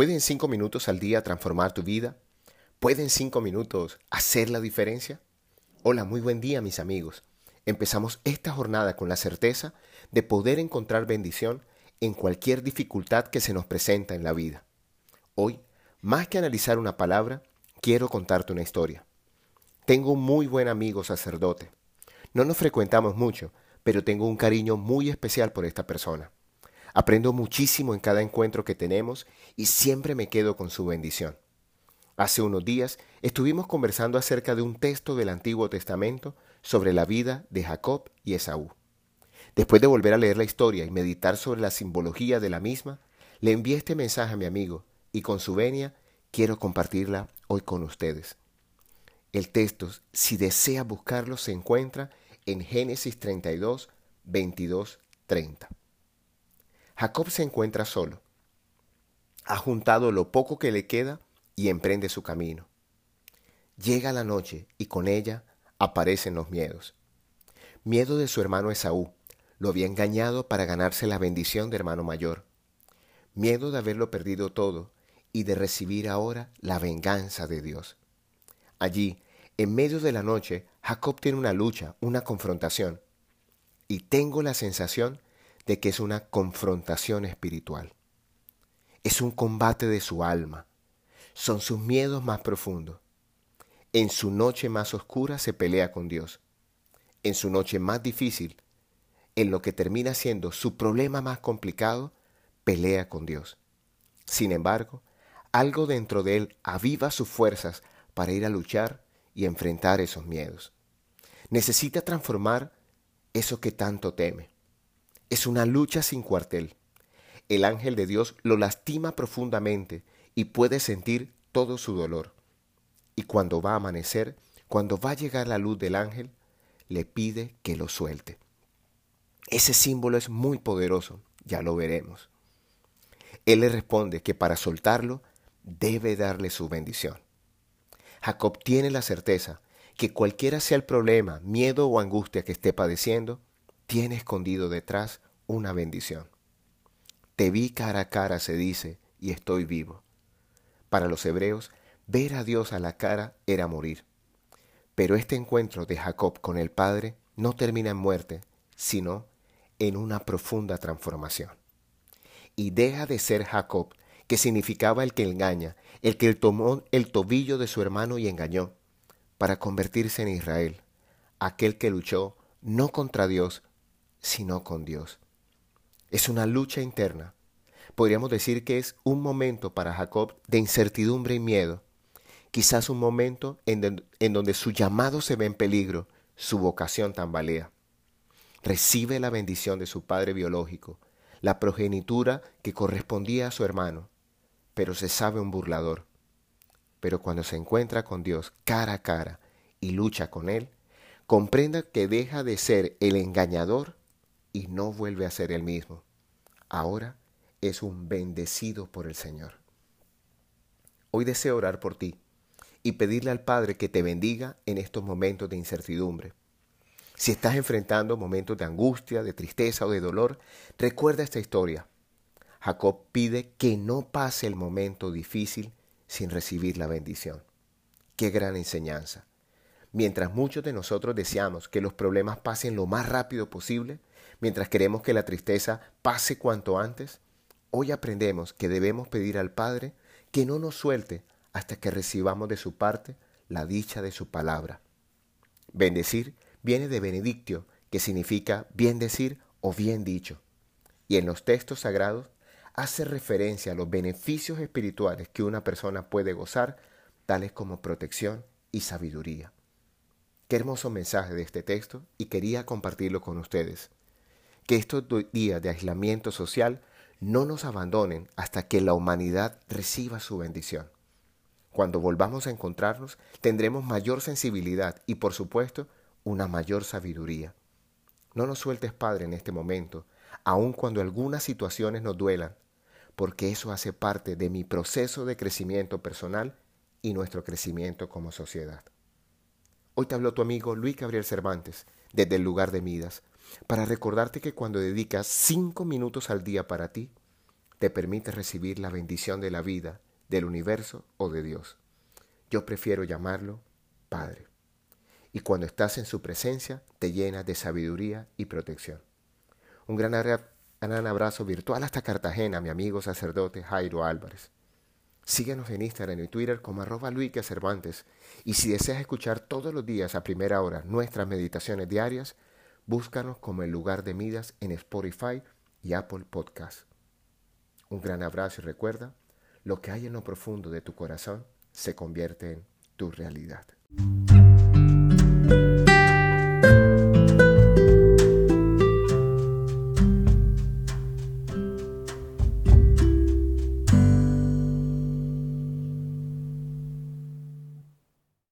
¿Pueden cinco minutos al día transformar tu vida? ¿Pueden cinco minutos hacer la diferencia? Hola, muy buen día mis amigos. Empezamos esta jornada con la certeza de poder encontrar bendición en cualquier dificultad que se nos presenta en la vida. Hoy, más que analizar una palabra, quiero contarte una historia. Tengo un muy buen amigo sacerdote. No nos frecuentamos mucho, pero tengo un cariño muy especial por esta persona. Aprendo muchísimo en cada encuentro que tenemos y siempre me quedo con su bendición. Hace unos días estuvimos conversando acerca de un texto del Antiguo Testamento sobre la vida de Jacob y Esaú. Después de volver a leer la historia y meditar sobre la simbología de la misma, le envié este mensaje a mi amigo y con su venia quiero compartirla hoy con ustedes. El texto, si desea buscarlo, se encuentra en Génesis 32, 22, 30. Jacob se encuentra solo. Ha juntado lo poco que le queda y emprende su camino. Llega la noche y con ella aparecen los miedos. Miedo de su hermano Esaú. Lo había engañado para ganarse la bendición de hermano mayor. Miedo de haberlo perdido todo y de recibir ahora la venganza de Dios. Allí, en medio de la noche, Jacob tiene una lucha, una confrontación. Y tengo la sensación de que es una confrontación espiritual. Es un combate de su alma. Son sus miedos más profundos. En su noche más oscura se pelea con Dios. En su noche más difícil, en lo que termina siendo su problema más complicado, pelea con Dios. Sin embargo, algo dentro de él aviva sus fuerzas para ir a luchar y enfrentar esos miedos. Necesita transformar eso que tanto teme. Es una lucha sin cuartel. El ángel de Dios lo lastima profundamente y puede sentir todo su dolor. Y cuando va a amanecer, cuando va a llegar la luz del ángel, le pide que lo suelte. Ese símbolo es muy poderoso, ya lo veremos. Él le responde que para soltarlo debe darle su bendición. Jacob tiene la certeza que cualquiera sea el problema, miedo o angustia que esté padeciendo, tiene escondido detrás una bendición. Te vi cara a cara, se dice, y estoy vivo. Para los hebreos, ver a Dios a la cara era morir. Pero este encuentro de Jacob con el Padre no termina en muerte, sino en una profunda transformación. Y deja de ser Jacob, que significaba el que engaña, el que tomó el tobillo de su hermano y engañó, para convertirse en Israel, aquel que luchó no contra Dios, sino con Dios. Es una lucha interna. Podríamos decir que es un momento para Jacob de incertidumbre y miedo. Quizás un momento en, donde su llamado se ve en peligro, su vocación tambalea. Recibe la bendición de su padre biológico, la progenitura que correspondía a su hermano, pero se sabe un burlador. Pero cuando se encuentra con Dios cara a cara y lucha con Él, comprenda que deja de ser el engañador y no vuelve a ser el mismo. Ahora es un bendecido por el Señor. Hoy deseo orar por ti y pedirle al Padre que te bendiga en estos momentos de incertidumbre. Si estás enfrentando momentos de angustia, de tristeza o de dolor, recuerda esta historia. Jacob pide que no pase el momento difícil sin recibir la bendición. Qué gran enseñanza. Mientras muchos de nosotros deseamos que los problemas pasen lo más rápido posible, mientras queremos que la tristeza pase cuanto antes, hoy aprendemos que debemos pedir al Padre que no nos suelte hasta que recibamos de su parte la dicha de su palabra. Bendecir viene de benedictio, que significa bien decir o bien dicho. Y en los textos sagrados hace referencia a los beneficios espirituales que una persona puede gozar, tales como protección y sabiduría. Qué hermoso mensaje de este texto y quería compartirlo con ustedes. Que estos días de aislamiento social no nos abandonen hasta que la humanidad reciba su bendición. Cuando volvamos a encontrarnos, tendremos mayor sensibilidad y, por supuesto, una mayor sabiduría. No nos sueltes, Padre, en este momento, aun cuando algunas situaciones nos duelan, porque eso hace parte de mi proceso de crecimiento personal y nuestro crecimiento como sociedad. Hoy te habló tu amigo Luis Gabriel Cervantes desde el lugar de Midas para recordarte que cuando dedicas cinco minutos al día para ti, te permite recibir la bendición de la vida, del universo o de Dios. Yo prefiero llamarlo Padre. Y cuando estás en su presencia, te llenas de sabiduría y protección. Un gran, abrazo virtual hasta Cartagena, mi amigo sacerdote Jairo Álvarez. Síguenos en Instagram y Twitter como arroba Cervantes. Y si deseas escuchar todos los días a primera hora nuestras meditaciones diarias, búscanos como el lugar de Midas en Spotify y Apple Podcast. Un gran abrazo y recuerda, lo que hay en lo profundo de tu corazón se convierte en tu realidad.